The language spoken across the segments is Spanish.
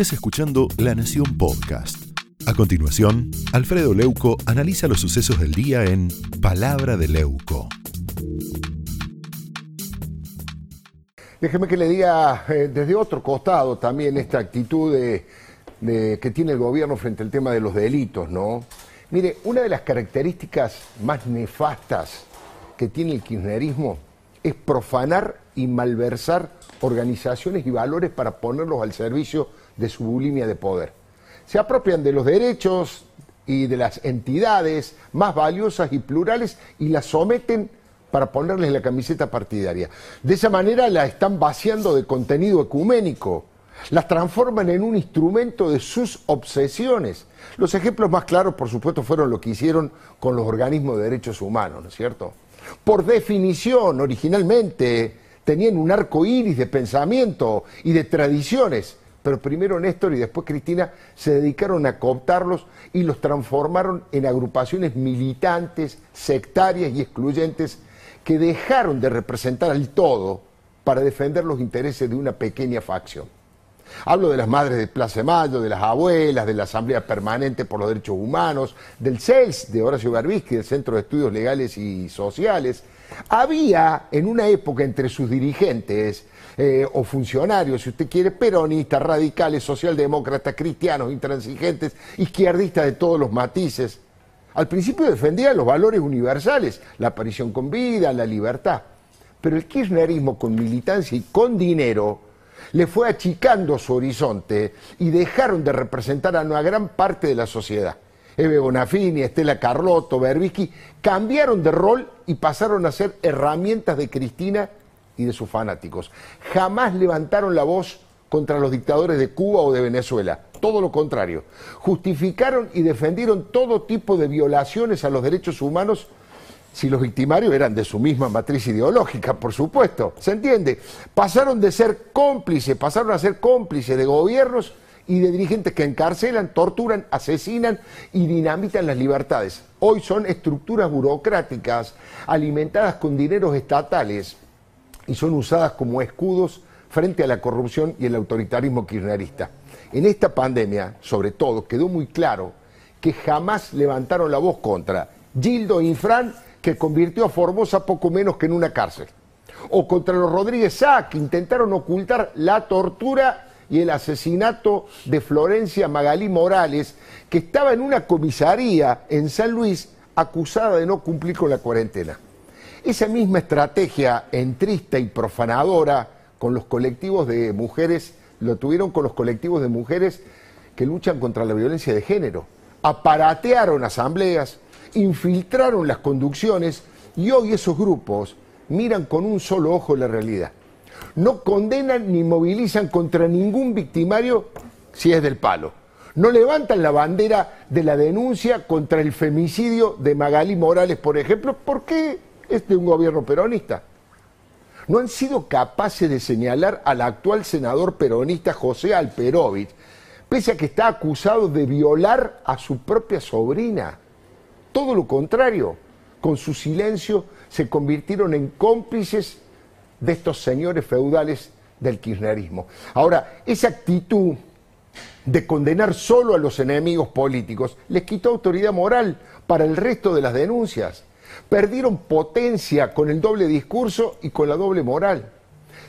estés escuchando La Nación Podcast. A continuación, Alfredo Leuco analiza los sucesos del día en Palabra de Leuco. Déjeme que le diga eh, desde otro costado también esta actitud de- que tiene el gobierno frente al tema de los delitos, ¿no? Mire, una de las características más nefastas que tiene el kirchnerismo es profanar y malversar organizaciones y valores para ponerlos al servicio de su bulimia de poder. Se apropian de los derechos y de las entidades más valiosas y plurales y las someten para ponerles la camiseta partidaria. De esa manera la están vaciando de contenido ecuménico, las transforman en un instrumento de sus obsesiones. Los ejemplos más claros, por supuesto, fueron lo que hicieron con los organismos de derechos humanos, ¿no es cierto? Por definición, originalmente, tenían un arco iris de pensamiento y de tradiciones, pero primero Néstor y después Cristina se dedicaron a cooptarlos y los transformaron en agrupaciones militantes, sectarias y excluyentes que dejaron de representar al todo para defender los intereses de una pequeña facción. Hablo de las madres de Plaza de Mayo, de las abuelas, de la Asamblea Permanente por los Derechos Humanos, del CELS de Horacio Berbisky, del Centro de Estudios Legales y Sociales. Había en una época entre sus dirigentes eh, o funcionarios, si usted quiere, peronistas, radicales, socialdemócratas, cristianos, intransigentes, izquierdistas de todos los matices. Al principio defendían los valores universales, la aparición con vida, la libertad. Pero el kirchnerismo con militancia y con dinero le fue achicando su horizonte y dejaron de representar a una gran parte de la sociedad. Eve Bonafini, Estela Carlotto, Berbisky cambiaron de rol y pasaron a ser herramientas de Cristina y de sus fanáticos. Jamás levantaron la voz contra los dictadores de Cuba o de Venezuela. Todo lo contrario. Justificaron y defendieron todo tipo de violaciones a los derechos humanos si los victimarios eran de su misma matriz ideológica, por supuesto. ¿Se entiende? Pasaron de ser cómplices, pasaron a ser cómplices de gobiernos y de dirigentes que encarcelan, torturan, asesinan y dinamitan las libertades. Hoy son estructuras burocráticas alimentadas con dineros estatales y son usadas como escudos frente a la corrupción y el autoritarismo kirchnerista. En esta pandemia, sobre todo, quedó muy claro que jamás levantaron la voz contra Gildo Infran, que convirtió a Formosa poco menos que en una cárcel, o contra los Rodríguez Sá, que intentaron ocultar la tortura y el asesinato de Florencia Magalí Morales, que estaba en una comisaría en San Luis acusada de no cumplir con la cuarentena. Esa misma estrategia entrista y profanadora con los colectivos de mujeres, lo tuvieron con los colectivos de mujeres que luchan contra la violencia de género. Aparatearon asambleas, infiltraron las conducciones y hoy esos grupos miran con un solo ojo la realidad. No condenan ni movilizan contra ningún victimario si es del palo. No levantan la bandera de la denuncia contra el femicidio de Magalí Morales, por ejemplo, porque es de un gobierno peronista. No han sido capaces de señalar al actual senador peronista José Alperovich, pese a que está acusado de violar a su propia sobrina. Todo lo contrario, con su silencio se convirtieron en cómplices de estos señores feudales del kirchnerismo. Ahora, esa actitud de condenar solo a los enemigos políticos les quitó autoridad moral para el resto de las denuncias. Perdieron potencia con el doble discurso y con la doble moral.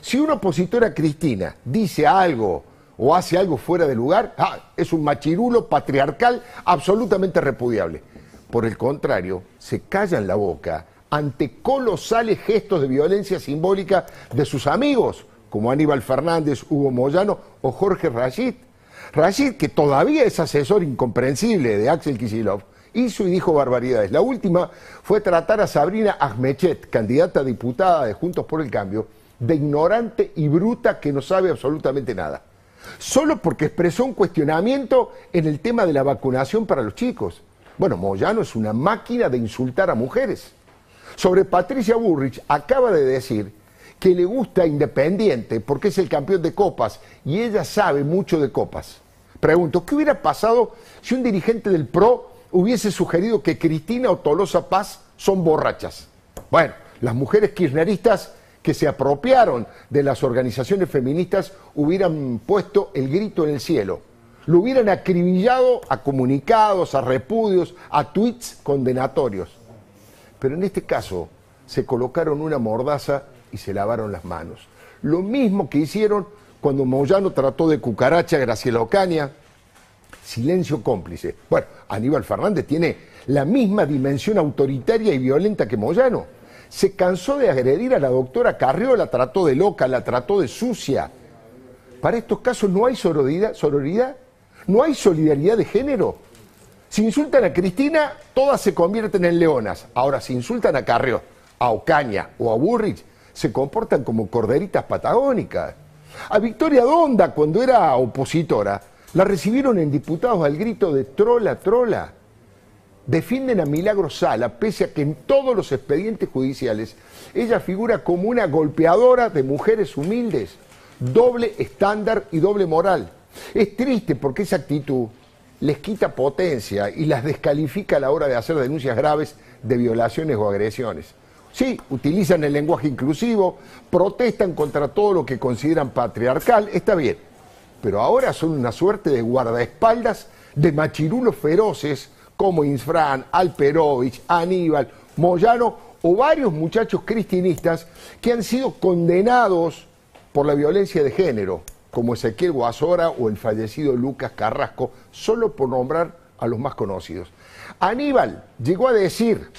Si una opositora Cristina dice algo o hace algo fuera de lugar, ah, es un machirulo patriarcal absolutamente repudiable. Por el contrario, se callan la boca ante colosales gestos de violencia simbólica de sus amigos, como Aníbal Fernández, Hugo Moyano o Jorge Rashid. Rashid, que todavía es asesor incomprensible de Axel Kicillof, hizo y dijo barbaridades. La última fue tratar a Sabrina Ahmechet, candidata a diputada de Juntos por el Cambio, de ignorante y bruta que no sabe absolutamente nada. Solo porque expresó un cuestionamiento en el tema de la vacunación para los chicos. Bueno, Moyano es una máquina de insultar a mujeres. Sobre Patricia Burrich acaba de decir que le gusta Independiente porque es el campeón de copas y ella sabe mucho de copas. Pregunto, ¿qué hubiera pasado si un dirigente del PRO hubiese sugerido que Cristina o Tolosa Paz son borrachas? Bueno, las mujeres kirchneristas que se apropiaron de las organizaciones feministas hubieran puesto el grito en el cielo. Lo hubieran acribillado a comunicados, a repudios, a tweets condenatorios. Pero en este caso se colocaron una mordaza y se lavaron las manos. Lo mismo que hicieron cuando Moyano trató de cucaracha a Graciela Ocaña. Silencio cómplice. Bueno, Aníbal Fernández tiene la misma dimensión autoritaria y violenta que Moyano. Se cansó de agredir a la doctora Carrió, la trató de loca, la trató de sucia. Para estos casos no hay sororidad, sororidad no hay solidaridad de género. Si insultan a Cristina, todas se convierten en leonas. Ahora, si insultan a Carrió, a Ocaña o a Burrich, se comportan como corderitas patagónicas. A Victoria Donda, cuando era opositora, la recibieron en diputados al grito de trola, trola. Defienden a Milagro Sala, pese a que en todos los expedientes judiciales ella figura como una golpeadora de mujeres humildes. Doble estándar y doble moral. Es triste porque esa actitud les quita potencia y las descalifica a la hora de hacer denuncias graves de violaciones o agresiones. Sí, utilizan el lenguaje inclusivo, protestan contra todo lo que consideran patriarcal, está bien, pero ahora son una suerte de guardaespaldas de machirulos feroces como Infran, Alperovich, Aníbal, Moyano o varios muchachos cristinistas que han sido condenados por la violencia de género, como Ezequiel Guasora o el fallecido Lucas Carrasco, solo por nombrar a los más conocidos. Aníbal llegó a decir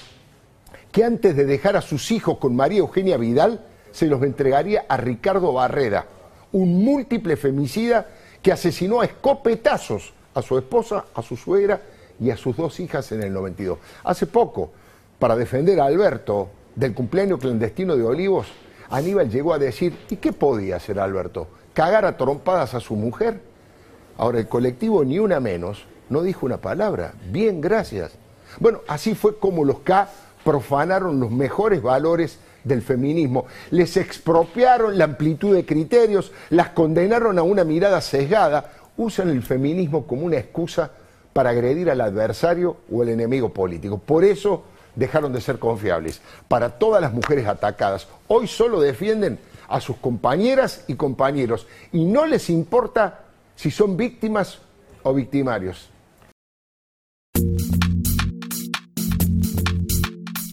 que antes de dejar a sus hijos con María Eugenia Vidal, se los entregaría a Ricardo Barrera, un múltiple femicida que asesinó a escopetazos a su esposa, a su suegra y a sus dos hijas en el 92. Hace poco, para defender a Alberto del cumpleaños clandestino de Olivos, Aníbal llegó a decir, ¿y qué podía hacer Alberto? ¿Cagar a trompadas a su mujer? Ahora, el colectivo Ni Una Menos no dijo una palabra. Bien, gracias. Bueno, así fue como los K profanaron los mejores valores del feminismo, les expropiaron la amplitud de criterios, las condenaron a una mirada sesgada, usan el feminismo como una excusa para agredir al adversario o al enemigo político. Por eso dejaron de ser confiables. Para todas las mujeres atacadas, hoy solo defienden a sus compañeras y compañeros y no les importa si son víctimas o victimarios.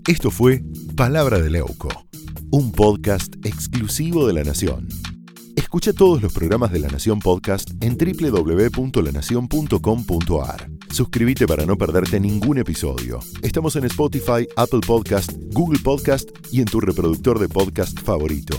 Esto fue Palabra de Leuco, un podcast exclusivo de La Nación. Escucha todos los programas de La Nación Podcast en www.lanacion.com.ar. Suscríbete para no perderte ningún episodio. Estamos en Spotify, Apple Podcast, Google Podcast y en tu reproductor de podcast favorito.